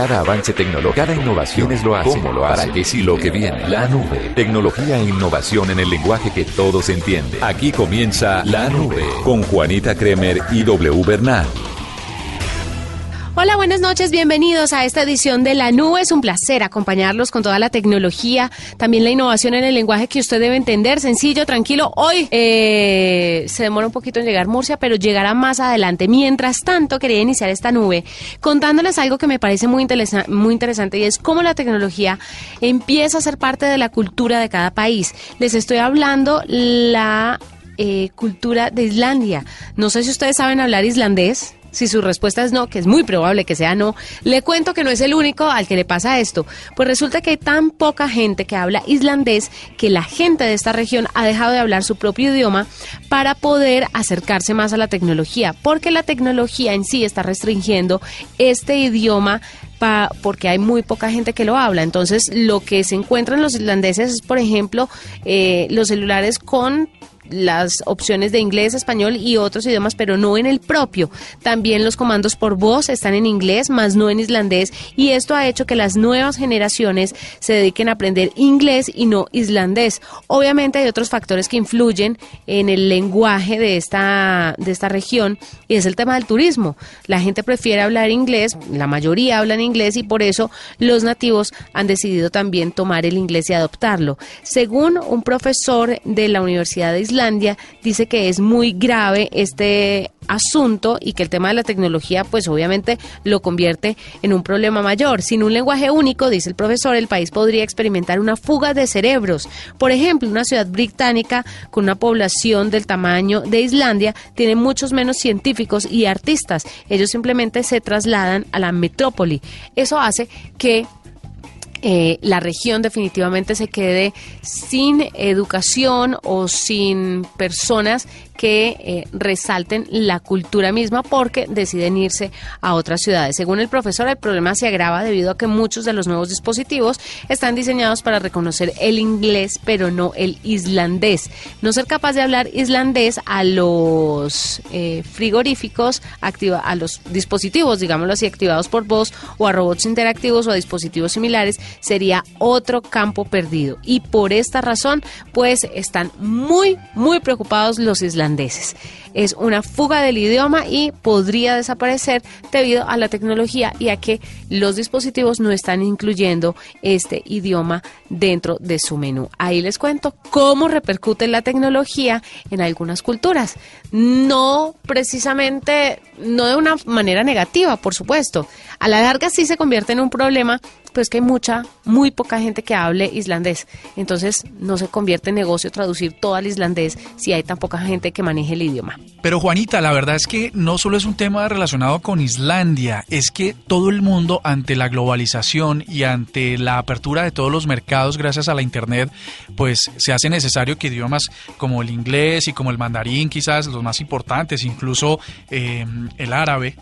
Cada avance tecnológico, cada innovación es lo hace, cómo lo hace, para que si lo que viene. La nube. Tecnología e innovación en el lenguaje que todos entienden. Aquí comienza La Nube con Juanita Kremer y W Bernal. Hola, buenas noches, bienvenidos a esta edición de La Nube. Es un placer acompañarlos con toda la tecnología, también la innovación en el lenguaje que usted debe entender, sencillo, tranquilo. Hoy eh, se demora un poquito en llegar Murcia, pero llegará más adelante. Mientras tanto, quería iniciar esta nube contándoles algo que me parece muy, muy interesante y es cómo la tecnología empieza a ser parte de la cultura de cada país. Les estoy hablando la eh, cultura de Islandia. No sé si ustedes saben hablar islandés. Si su respuesta es no, que es muy probable que sea no, le cuento que no es el único al que le pasa esto. Pues resulta que hay tan poca gente que habla islandés que la gente de esta región ha dejado de hablar su propio idioma para poder acercarse más a la tecnología, porque la tecnología en sí está restringiendo este idioma porque hay muy poca gente que lo habla. Entonces, lo que se encuentra en los islandeses es, por ejemplo, eh, los celulares con las opciones de inglés, español y otros idiomas, pero no en el propio. También los comandos por voz están en inglés, más no en islandés, y esto ha hecho que las nuevas generaciones se dediquen a aprender inglés y no islandés. Obviamente hay otros factores que influyen en el lenguaje de esta, de esta región, y es el tema del turismo. La gente prefiere hablar inglés, la mayoría hablan inglés, y por eso los nativos han decidido también tomar el inglés y adoptarlo. Según un profesor de la Universidad de Islandia, dice que es muy grave este asunto y que el tema de la tecnología pues obviamente lo convierte en un problema mayor. Sin un lenguaje único, dice el profesor, el país podría experimentar una fuga de cerebros. Por ejemplo, una ciudad británica con una población del tamaño de Islandia tiene muchos menos científicos y artistas. Ellos simplemente se trasladan a la metrópoli. Eso hace que eh, la región definitivamente se quede sin educación o sin personas que eh, resalten la cultura misma porque deciden irse a otras ciudades. Según el profesor, el problema se agrava debido a que muchos de los nuevos dispositivos están diseñados para reconocer el inglés, pero no el islandés. No ser capaz de hablar islandés a los eh, frigoríficos, activa, a los dispositivos, digámoslo así, activados por voz o a robots interactivos o a dispositivos similares, sería otro campo perdido. Y por esta razón, pues están muy, muy preocupados los islandeses es una fuga del idioma y podría desaparecer debido a la tecnología y a que los dispositivos no están incluyendo este idioma dentro de su menú. Ahí les cuento cómo repercute la tecnología en algunas culturas. No precisamente, no de una manera negativa, por supuesto. A la larga sí se convierte en un problema pues que hay mucha, muy poca gente que hable islandés. Entonces no se convierte en negocio traducir todo al islandés si hay tan poca gente que maneje el idioma. Pero Juanita, la verdad es que no solo es un tema relacionado con Islandia, es que todo el mundo ante la globalización y ante la apertura de todos los mercados gracias a la Internet, pues se hace necesario que idiomas como el inglés y como el mandarín, quizás los más importantes, incluso eh, el árabe,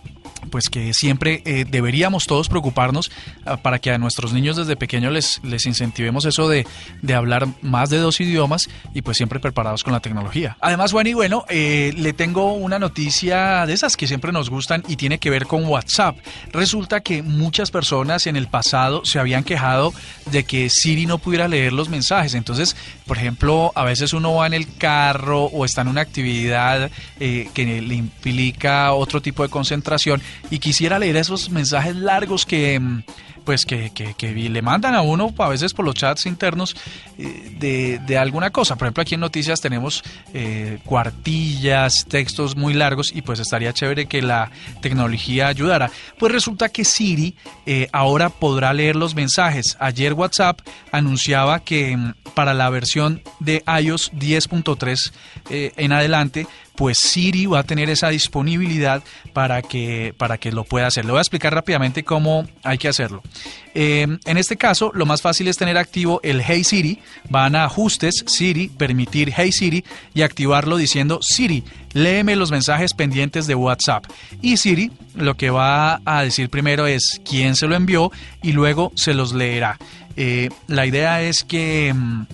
pues que siempre eh, deberíamos todos preocuparnos ah, para que nuestros niños desde pequeños les, les incentivemos eso de, hablar más de dos idiomas y pues siempre preparados con la tecnología. Además, Juan, y bueno, eh, le tengo una noticia de esas que siempre nos gustan y tiene que ver con WhatsApp. Resulta que muchas personas en el pasado se habían quejado de que Siri no pudiera leer los mensajes. Entonces, por ejemplo, a veces uno va en el carro o está en una actividad eh, que le implica otro tipo de concentración y quisiera leer esos mensajes largos que mm, pues que, le mandan a uno a veces por los chats internos eh, de, alguna cosa. Por ejemplo, aquí en Noticias tenemos eh, cuartillas, textos muy largos y pues estaría chévere que la tecnología ayudara. Pues resulta que Siri eh, ahora podrá leer los mensajes. Ayer WhatsApp anunciaba que mm, para la versión de iOS 10.3 en adelante pues Siri va a tener esa disponibilidad para que, para que lo pueda hacer. Le voy a explicar rápidamente cómo hay que hacerlo. Eh, en este caso, lo más fácil es tener activo el Hey Siri. Van a ajustes, Siri, permitir Hey Siri y activarlo diciendo Siri, léeme los mensajes pendientes de WhatsApp. Y Siri lo que va a decir primero es quién se lo envió y luego se los leerá. Eh, la idea es que... Mm,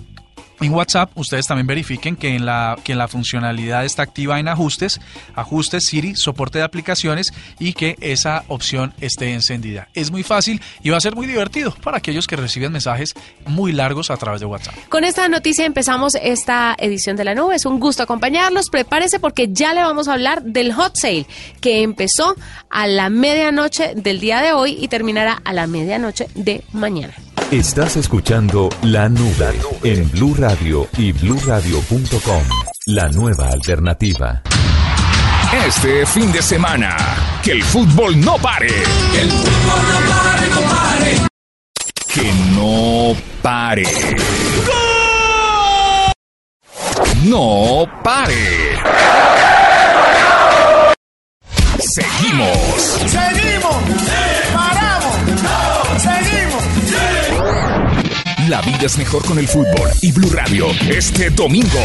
En WhatsApp, ustedes también verifiquen que en la, que en la funcionalidad está activa en ajustes, ajustes Siri, soporte de aplicaciones y que esa opción esté encendida. Es muy fácil y va a ser muy divertido para aquellos que reciben mensajes muy largos a través de WhatsApp. Con esta noticia empezamos esta edición de la nube. Es un gusto acompañarlos. Prepárese porque ya le vamos a hablar del hot sale que empezó a la medianoche del día de hoy y terminará a la medianoche de mañana. Estás escuchando La Nube en Blue Radio y BlueRadio.com. La nueva alternativa. Este fin de semana, que el fútbol no pare. Que el fútbol no pare, no pare. Que no pare. No pare. Seguimos. Seguimos. Seguimos. La vida es mejor con el fútbol y Blue Radio este domingo.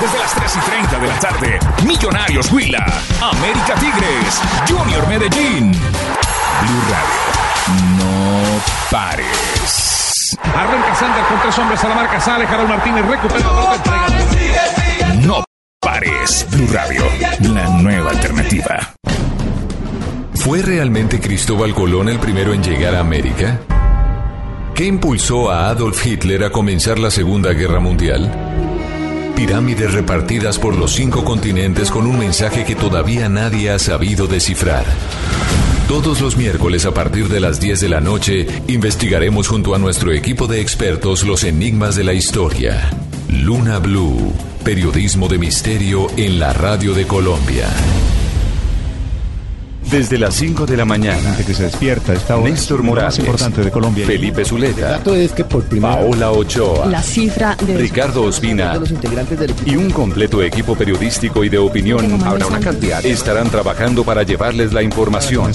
Desde las 3 y 30 de la tarde, Millonarios Huila, América Tigres, Junior Medellín. Blue Radio, no pares. Arranca Sander con tres hombres a la marca, sale Harold Martínez, recupera la. No pares. Blue Radio, la nueva alternativa. ¿Fue realmente Cristóbal Colón el primero en llegar a América? ¿Qué impulsó a Adolf Hitler a comenzar la Segunda Guerra Mundial? Pirámides repartidas por los cinco continentes con un mensaje que todavía nadie ha sabido descifrar. Todos los miércoles a partir de las 10 de la noche investigaremos junto a nuestro equipo de expertos los enigmas de la historia. Luna Blue, periodismo de misterio en la radio de Colombia. Desde las 5 de la mañana, que se despierta esta hora Néstor Morales, más importante de Colombia. Felipe El Zuleta, dato es que por primera Paola Ochoa, La cifra de Ricardo Ospina de los integrantes del equipo y un completo equipo periodístico y de opinión Habrá una cantidad. estarán trabajando para llevarles la información,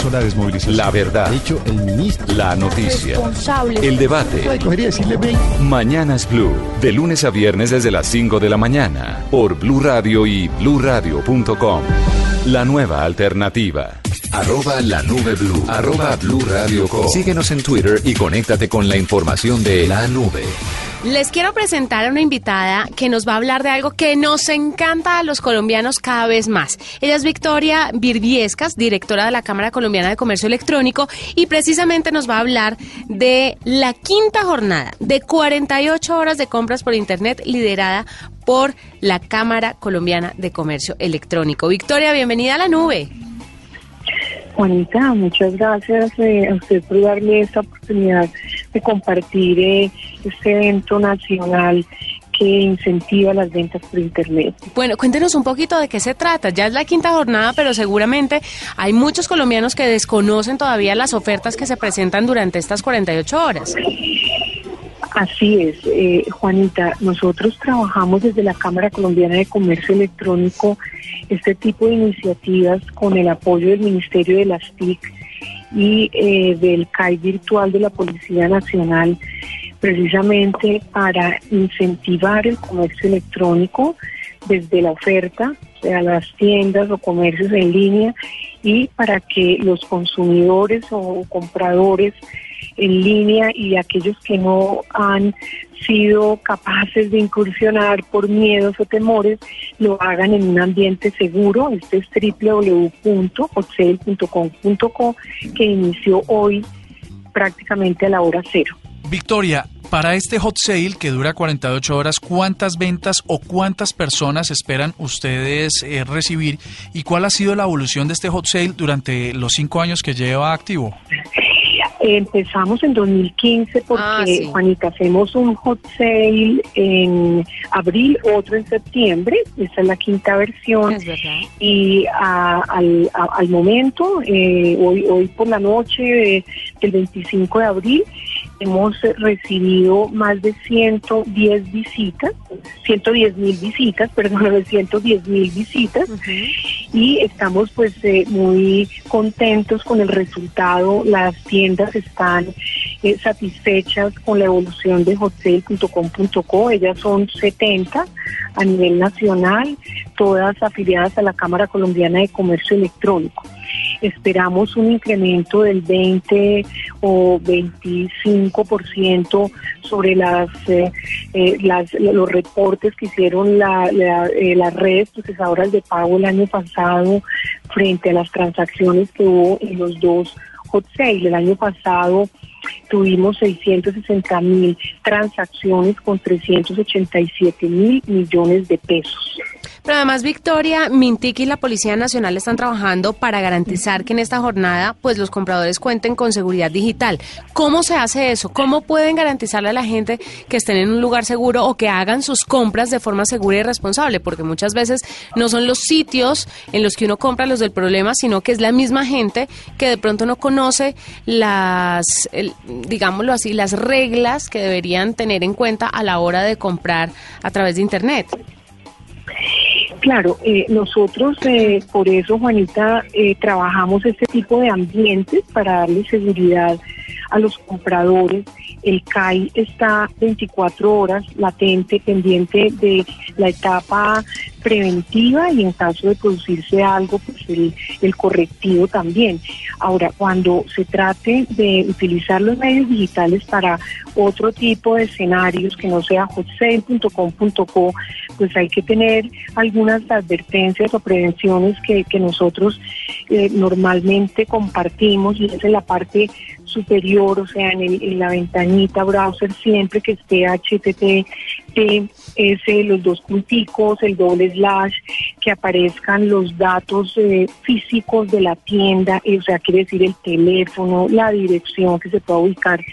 la verdad, ha dicho el ministro. la noticia, el debate. Mañanas Blue, de lunes a viernes desde las 5 de la mañana, por Blue Radio y bluradio.com. La nueva alternativa. Arroba la nube blue. Arroba blue radio com. Síguenos en Twitter y conéctate con la información de la nube. Les quiero presentar a una invitada que nos va a hablar de algo que nos encanta a los colombianos cada vez más. Ella es Victoria Virviescas, directora de la Cámara Colombiana de Comercio Electrónico, y precisamente nos va a hablar de la quinta jornada de 48 horas de compras por Internet liderada por la Cámara Colombiana de Comercio Electrónico. Victoria, bienvenida a la nube. Juanita, muchas gracias eh, a usted por darme esta oportunidad de compartir eh, este evento nacional que incentiva las ventas por Internet. Bueno, cuéntenos un poquito de qué se trata. Ya es la quinta jornada, pero seguramente hay muchos colombianos que desconocen todavía las ofertas que se presentan durante estas 48 horas. Así es, eh, Juanita, nosotros trabajamos desde la Cámara Colombiana de Comercio Electrónico este tipo de iniciativas con el apoyo del Ministerio de las TIC y eh, del CAI virtual de la Policía Nacional, precisamente para incentivar el comercio electrónico desde la oferta, sea, las tiendas o comercios en línea, y para que los consumidores o compradores en línea y aquellos que no han sido capaces de incursionar por miedos o temores lo hagan en un ambiente seguro. Este es www.hotel.com.co que inició hoy prácticamente a la hora cero. Victoria, para este hot sale que dura 48 horas, ¿cuántas ventas o cuántas personas esperan ustedes eh, recibir? ¿Y cuál ha sido la evolución de este hot sale durante los cinco años que lleva activo? Empezamos en 2015 porque, Ah, sí. Juanita, hacemos un hot sale en abril, otro en septiembre, esta es la quinta versión. Es verdad. Y a- al, a- al momento, eh, hoy, hoy por la noche de- del 25 de abril, hemos recibido más de 110 visitas, 110 mil visitas, perdón, 110 mil visitas y estamos pues eh, muy contentos con el resultado. Las tiendas están eh, satisfechas con la evolución de hotel.com.co. Ellas son 70 a nivel nacional, todas afiliadas a la Cámara Colombiana de Comercio Electrónico. esperamos un incremento del 20 o 25% sobre las, eh, eh, las los reportes que hicieron la, la, eh, las redes procesadoras de pago el año pasado frente a las transacciones que hubo en los dos hot. El año pasado tuvimos 660 mil transacciones con 387 mil millones de pesos. Pero además, Victoria, Mintic y la Policía Nacional están trabajando para garantizar que en esta jornada pues los compradores cuenten con seguridad digital. ¿Cómo se hace eso? ¿Cómo pueden garantizarle a la gente que estén en un lugar seguro o que hagan sus compras de forma segura y responsable? Porque muchas veces no son los sitios en los que uno compra los del problema, sino que es la misma gente que de pronto no conoce las, digámoslo así, las reglas que deberían tener en cuenta a la hora de comprar a través de Internet. Claro, eh, nosotros eh, por eso, Juanita, eh, trabajamos este tipo de ambientes para darle seguridad a los compradores. El CAI está 24 horas latente, pendiente de la etapa preventiva y en caso de producirse algo, pues el, correctivo también. Ahora, cuando se trate de utilizar los medios digitales para otro tipo de escenarios que no sea hotsale.com.co, pues hay que tener algunas advertencias o prevenciones que, que nosotros eh, normalmente compartimos y es en la parte superior, o sea, en, el- en la ventanita browser siempre que esté HTTPS, los dos punticos, el doble slash, que aparezcan los datos eh, físicos de la tienda, eh, o sea, quiere decir el teléfono, la dirección que se pueda ubicar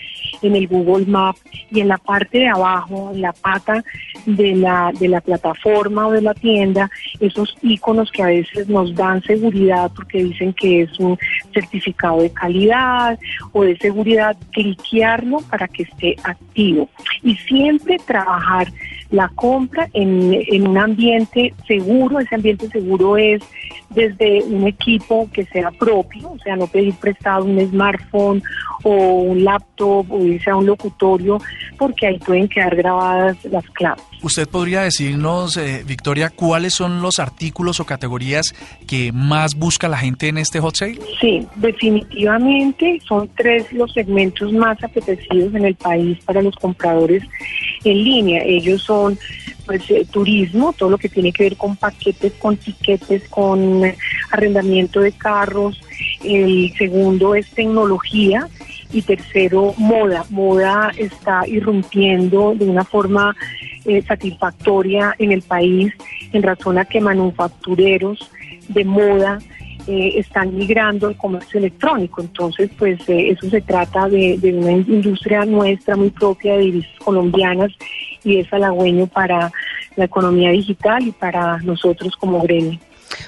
en el Google Map y en la parte de abajo, en la pata de la, de la plataforma o de la tienda, esos iconos que a veces nos dan seguridad porque dicen que es un certificado de calidad o de seguridad, cliquearlo para que esté activo. Y siempre trabajar la compra en, en un ambiente seguro, ese ambiente seguro es desde un equipo que sea propio, o sea, no pedir prestado un smartphone o un laptop o irse a un locutorio, porque ahí pueden quedar grabadas las claves. ¿Usted podría decirnos, eh, Victoria, cuáles son los artículos o categorías que más busca la gente en este hot sale? Sí, definitivamente son tres los segmentos más apetecidos en el país para los compradores en línea. Ellos son pues eh, turismo, todo lo que tiene que ver con paquetes, con tiquetes, con arrendamiento de carros. El segundo es tecnología y tercero moda. Moda está irrumpiendo de una forma eh, satisfactoria en el país en razón a que manufactureros de moda eh, están migrando al comercio electrónico. Entonces, pues eh, eso se trata de, de una industria nuestra muy propia de divisas colombianas y es halagüeño para la economía digital y para nosotros como gremio.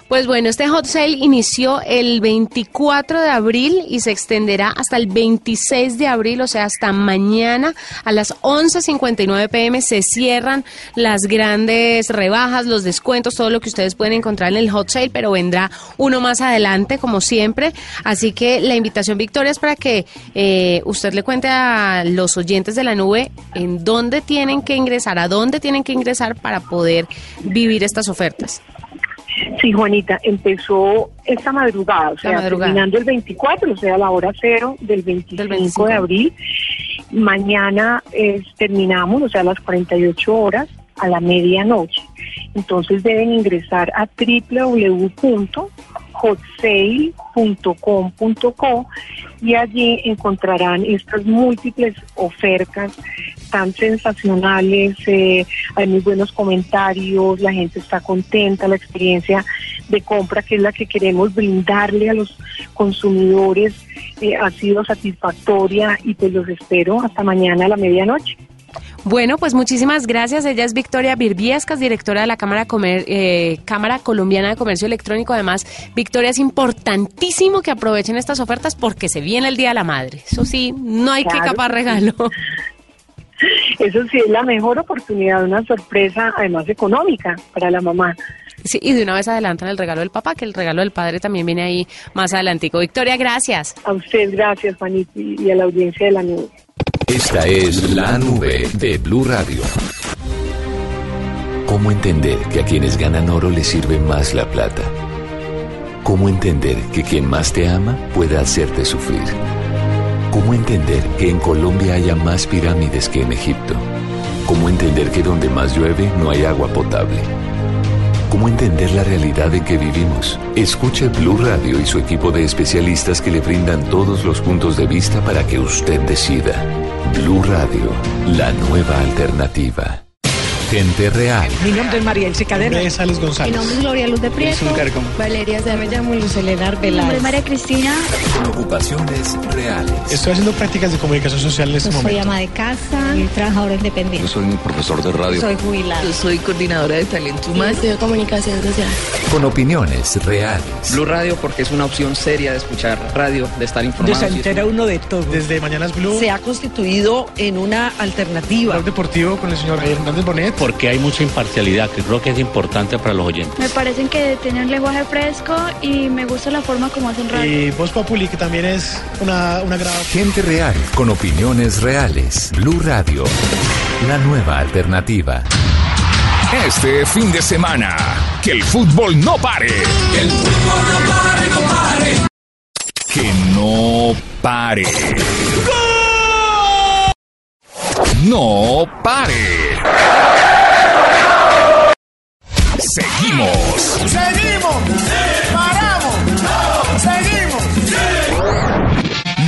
Pues bueno, este hot sale inició el 24 de abril y se extenderá hasta el 26 de abril, o sea, hasta mañana a las 11.59 pm se cierran las grandes rebajas, los descuentos, todo lo que ustedes pueden encontrar en el hot sale, pero vendrá uno más adelante, como siempre. Así que la invitación, Victoria, es para que eh, usted le cuente a los oyentes de la nube en dónde tienen que ingresar, a dónde tienen que ingresar para poder vivir estas ofertas. Sí, Juanita, empezó esta madrugada, o sea, madrugada. terminando el 24, o sea, la hora cero del 25, 25. de abril. Mañana es, terminamos, o sea, las 48 horas a la medianoche. Entonces deben ingresar a www.hotsale.com.co y allí encontrarán estas múltiples ofertas tan sensacionales, eh, hay muy buenos comentarios, la gente está contenta, la experiencia de compra que es la que queremos brindarle a los consumidores eh, ha sido satisfactoria y pues los espero hasta mañana a la medianoche. Bueno, pues muchísimas gracias. Ella es Victoria Virviescas, directora de la Cámara, Comer- eh, Cámara Colombiana de Comercio Electrónico. Además, Victoria, es importantísimo que aprovechen estas ofertas porque se viene el Día de la Madre. Eso sí, no hay que Claro escapar que sí. regalo. Eso sí es la mejor oportunidad, una sorpresa además económica para la mamá. Sí, y de una vez adelantan el regalo del papá, que el regalo del padre también viene ahí más adelantico. Victoria, gracias. A usted gracias, Juanita, y y a la audiencia de la nube. Esta es la nube de Blue Radio. ¿Cómo entender que a quienes ganan oro les sirve más la plata? ¿Cómo entender que quien más te ama puede hacerte sufrir? ¿Cómo entender que en Colombia haya más pirámides que en Egipto? ¿Cómo entender que donde más llueve no hay agua potable? ¿Cómo entender la realidad en que vivimos? Escuche Blue Radio y su equipo de especialistas que le brindan todos los puntos de vista para que usted decida. Blue Radio, la nueva alternativa. Gente real. Mi nombre es María Elsie Cadena. Es Alex Mi González. nombre es Gloria Luz de Prieto. Valeria Me Zárate. llamo Luz Elena Mi nombre Arbeláez. es María Cristina. Con ocupaciones reales. Estoy haciendo prácticas de comunicación social en este Yo soy momento. ama de casa y trabajadora independiente. soy un profesor de radio. Soy jubilada. Yo soy coordinadora de talento Yo humano. estudio comunicación social. Con opiniones reales. Blue Radio porque es una opción seria de escuchar radio, de estar Se informado. entera uno de todo. Desde Mañanas Blue, Se ha constituido en una alternativa. Deportivo con el señor Hernández Bonet. Porque hay mucha imparcialidad que creo que es importante para los oyentes. Me parecen que tienen lenguaje fresco y me gusta la forma como hacen radio. Y Voz Populi, que también es una, una grado. Gente real con opiniones reales. Blue Radio, la nueva alternativa. Este fin de semana, que el fútbol no pare. Que el fútbol no pare, no pare. Que no pare. No pare. Seguimos. Seguimos. Paramos. Seguimos.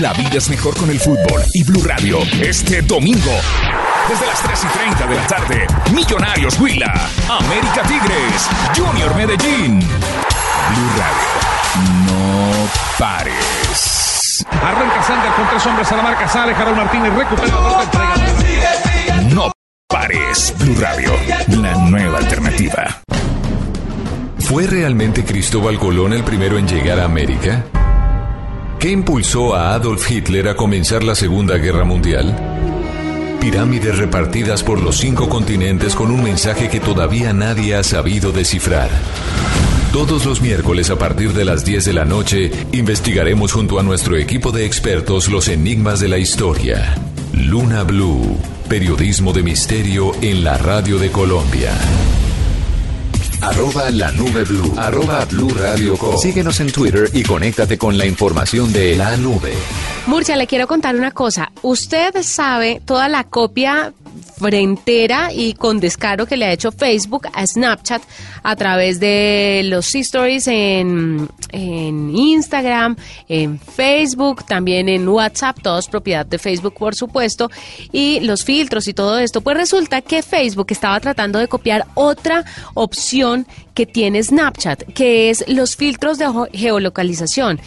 La vida es mejor con el fútbol y Blue Radio este domingo. Desde las 3 y 30 de la tarde, Millonarios Huila, América Tigres, Junior Medellín. Blue Radio, no pares. Arranca Sander con tres hombres a la marca. Sale Harold Martínez. Recupera la. No pares. Blue Radio, la nueva alternativa. ¿Fue realmente Cristóbal Colón el primero en llegar a América? ¿Qué impulsó a Adolf Hitler a comenzar la Segunda Guerra Mundial? Pirámides repartidas por los cinco continentes con un mensaje que todavía nadie ha sabido descifrar. Todos los miércoles a partir de las 10 de la noche investigaremos junto a nuestro equipo de expertos los enigmas de la historia. Luna Blue, periodismo de misterio en la radio de Colombia. Arroba la nube blue. Arroba blue radio com. Síguenos en Twitter y conéctate con la información de la nube. Murcia, le quiero contar una cosa. Usted sabe toda la copia frentera y con descaro que le ha hecho Facebook a Snapchat a través de los stories en, en Instagram, en Facebook, también en WhatsApp, todos propiedad de Facebook por supuesto, y los filtros y todo esto. Pues resulta que Facebook estaba tratando de copiar otra opción que tiene Snapchat, que es los filtros de geolocalización.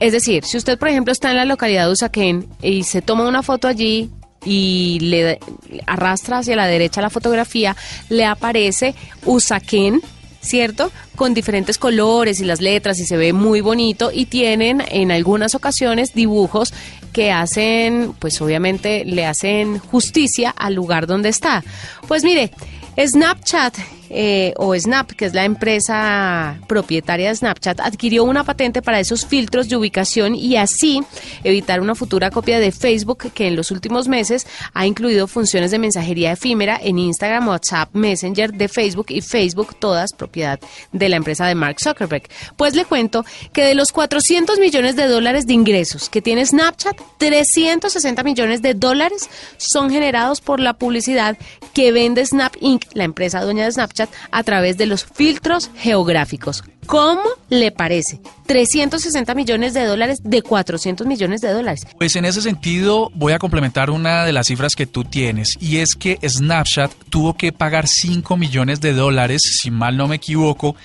Es decir, si usted, por ejemplo, está en la localidad de Usaquén y se toma una foto allí y le arrastra hacia la derecha la fotografía, le aparece Usaquén, ¿cierto? Con diferentes colores y las letras y se ve muy bonito y tienen en algunas ocasiones dibujos que hacen, pues obviamente le hacen justicia al lugar donde está. Pues mire, Snapchat eh, o Snap, que es la empresa propietaria de Snapchat, adquirió una patente para esos filtros de ubicación y así evitar una futura copia de Facebook que en los últimos meses ha incluido funciones de mensajería efímera en Instagram, WhatsApp, Messenger de Facebook y Facebook, todas propiedad de la empresa de Mark Zuckerberg. Pues le cuento que de los 400 millones de dólares de ingresos que tiene Snapchat, 360 millones de dólares son generados por la publicidad que vende Snap Inc., la empresa dueña de Snapchat, a través de los filtros geográficos. ¿Cómo le parece? 360 millones de dólares de 400 millones de dólares. Pues en ese sentido voy a complementar una de las cifras que tú tienes y es que Snapchat tuvo que pagar 5 millones de dólares, si mal no me equivoco,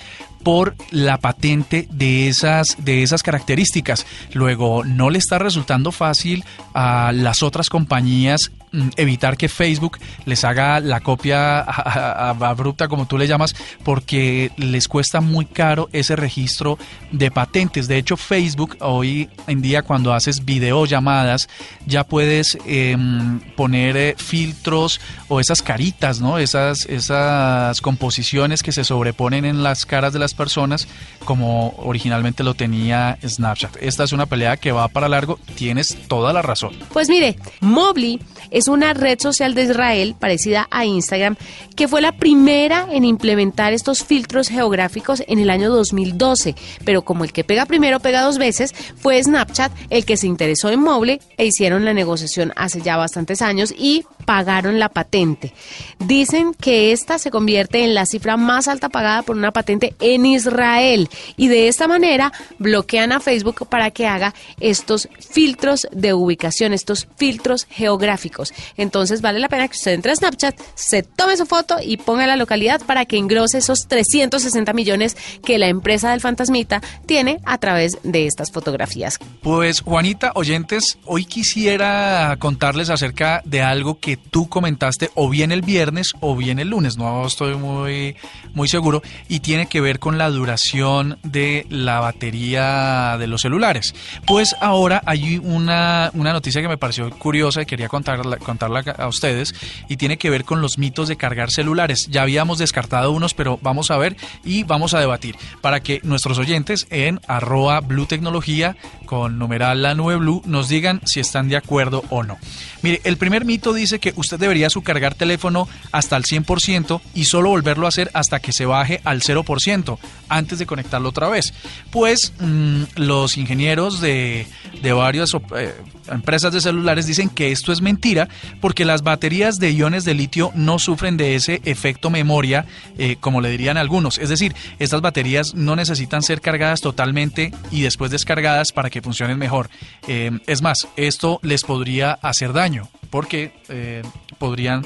por la patente de esas, de esas características. Luego, no le está resultando fácil a las otras compañías evitar que Facebook les haga la copia abrupta, como tú le llamas, porque les cuesta muy caro ese registro de patentes. De hecho, Facebook hoy en día cuando haces videollamadas ya puedes em, poner eh, filtros o esas caritas, ¿no? Esas, esas composiciones que se sobreponen en las caras de las personas como originalmente lo tenía Snapchat. Esta es una pelea que va para largo, tienes toda la razón. Pues mire, Mobley es es una red social de Israel parecida a Instagram que fue la primera en implementar estos filtros geográficos en el año 2012. Pero como el que pega primero pega dos veces, fue Snapchat el que se interesó en Mobile e hicieron la negociación hace ya bastantes años y pagaron la patente. Dicen que esta se convierte en la cifra más alta pagada por una patente en Israel y de esta manera bloquean a Facebook para que haga estos filtros de ubicación, estos filtros geográficos. Entonces vale la pena que usted entre a Snapchat, se tome su foto y ponga la localidad para que engrose esos 360 millones que la empresa del fantasmita tiene a través de estas fotografías. Pues Juanita, oyentes, hoy quisiera contarles acerca de algo que tú comentaste o bien el viernes o bien el lunes, no estoy muy, muy seguro, y tiene que ver con la duración de la batería de los celulares. Pues ahora hay una, una noticia que me pareció curiosa y quería contarla, contarla a ustedes y tiene que ver con los mitos de cargar celulares. Ya habíamos descartado unos, pero vamos a ver y vamos a debatir para que nuestros oyentes en arroba blue tecnología con numeral la nube blue nos digan si están de acuerdo o no. Mire, el primer mito dice que usted debería su cargar teléfono hasta el 100% y solo volverlo a hacer hasta que se baje al 0% antes de conectarlo otra vez. Pues mmm, los ingenieros de, de varias eh, empresas de celulares dicen que esto es mentira porque las baterías de iones de litio no sufren de ese efecto memoria eh, como le dirían algunos. Es decir, estas baterías no necesitan ser cargadas totalmente y después descargadas para que funcionen mejor. Eh, es más, esto les podría hacer daño porque eh, podrían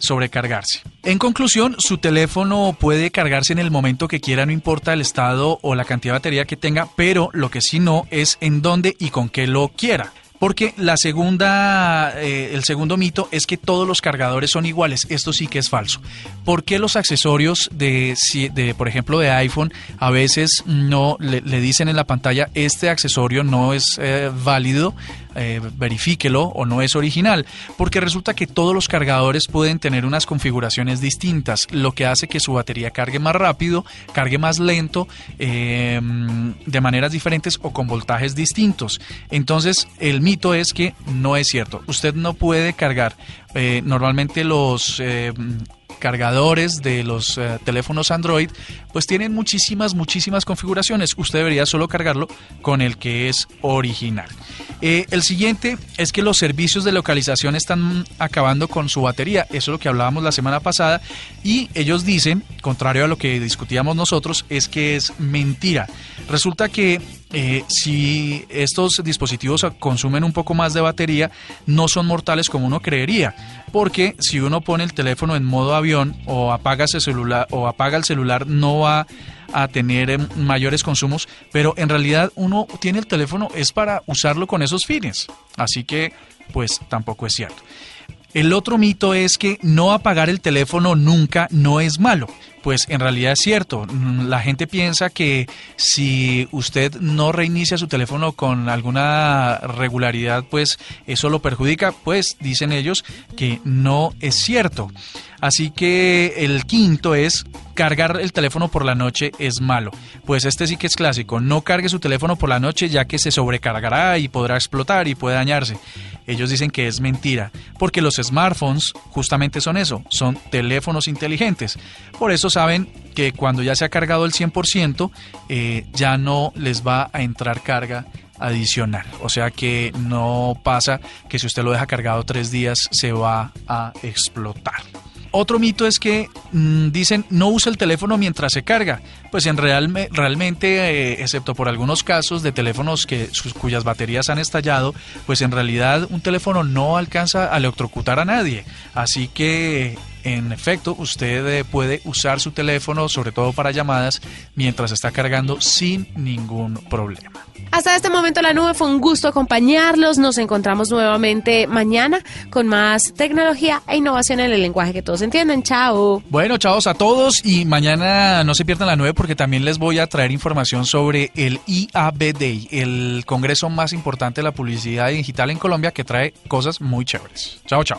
sobrecargarse. En conclusión, su teléfono puede cargarse en el momento que quiera, no importa el estado o la cantidad de batería que tenga, pero lo que sí no es en dónde y con qué lo quiera. Porque la segunda, eh, el segundo mito es que todos los cargadores son iguales. Esto sí que es falso. ¿Por qué los accesorios de, de por ejemplo, de iPhone a veces no le, dicen en la pantalla este accesorio no es eh, válido? Eh, verifíquelo o no es original, porque resulta que todos los cargadores pueden tener unas configuraciones distintas, lo que hace que su batería cargue más rápido, cargue más lento, eh, de maneras diferentes o con voltajes distintos. Entonces, el mito es que no es cierto. Usted no puede cargar eh, normalmente los cargadores de los eh, teléfonos Android, pues tienen muchísimas, muchísimas configuraciones. Usted debería solo cargarlo con el que es original. Eh, el siguiente es que los servicios de localización están acabando con su batería. Eso es lo que hablábamos la semana pasada. Y ellos dicen, contrario a lo que discutíamos nosotros, es que es mentira. Resulta que eh, si estos dispositivos consumen un poco más de batería, no son mortales como uno creería. Porque si uno pone el teléfono en modo avión o apaga ese celular o apaga el celular, no va a tener mayores consumos, pero en realidad uno tiene el teléfono es para usarlo con esos fines. Así que, pues tampoco es cierto. El otro mito es que no apagar el teléfono nunca no es malo. Pues en realidad es cierto. La gente piensa que si usted no reinicia su teléfono con alguna regularidad, pues eso lo perjudica. Pues dicen ellos que no es cierto. Así que el quinto es cargar el teléfono por la noche es malo. Pues este sí que es clásico. No cargue su teléfono por la noche ya que se sobrecargará y podrá explotar y puede dañarse. Ellos dicen que es mentira, porque los smartphones justamente son eso, son teléfonos inteligentes. Por eso saben que cuando ya se ha cargado el 100%, eh, ya no les va a entrar carga adicional. O sea que no pasa que si usted lo deja cargado tres días se va a explotar. Otro mito es que mmm, dicen no usa el teléfono mientras se carga. Pues en real, realmente, eh, excepto por algunos casos de teléfonos que cuyas baterías han estallado, pues en realidad un teléfono no alcanza a electrocutar a nadie. Así que en efecto, usted eh, puede usar su teléfono, sobre todo para llamadas, mientras está cargando sin ningún problema. Hasta este momento la nube fue un gusto acompañarlos. Nos encontramos nuevamente mañana con más tecnología e innovación en el lenguaje que todos entienden. Chao. Bueno, chao a todos y mañana no se pierdan la nube porque también les voy a traer información sobre el IAB Day, el congreso más importante de la publicidad digital en Colombia que trae cosas muy chéveres. Chao, chao.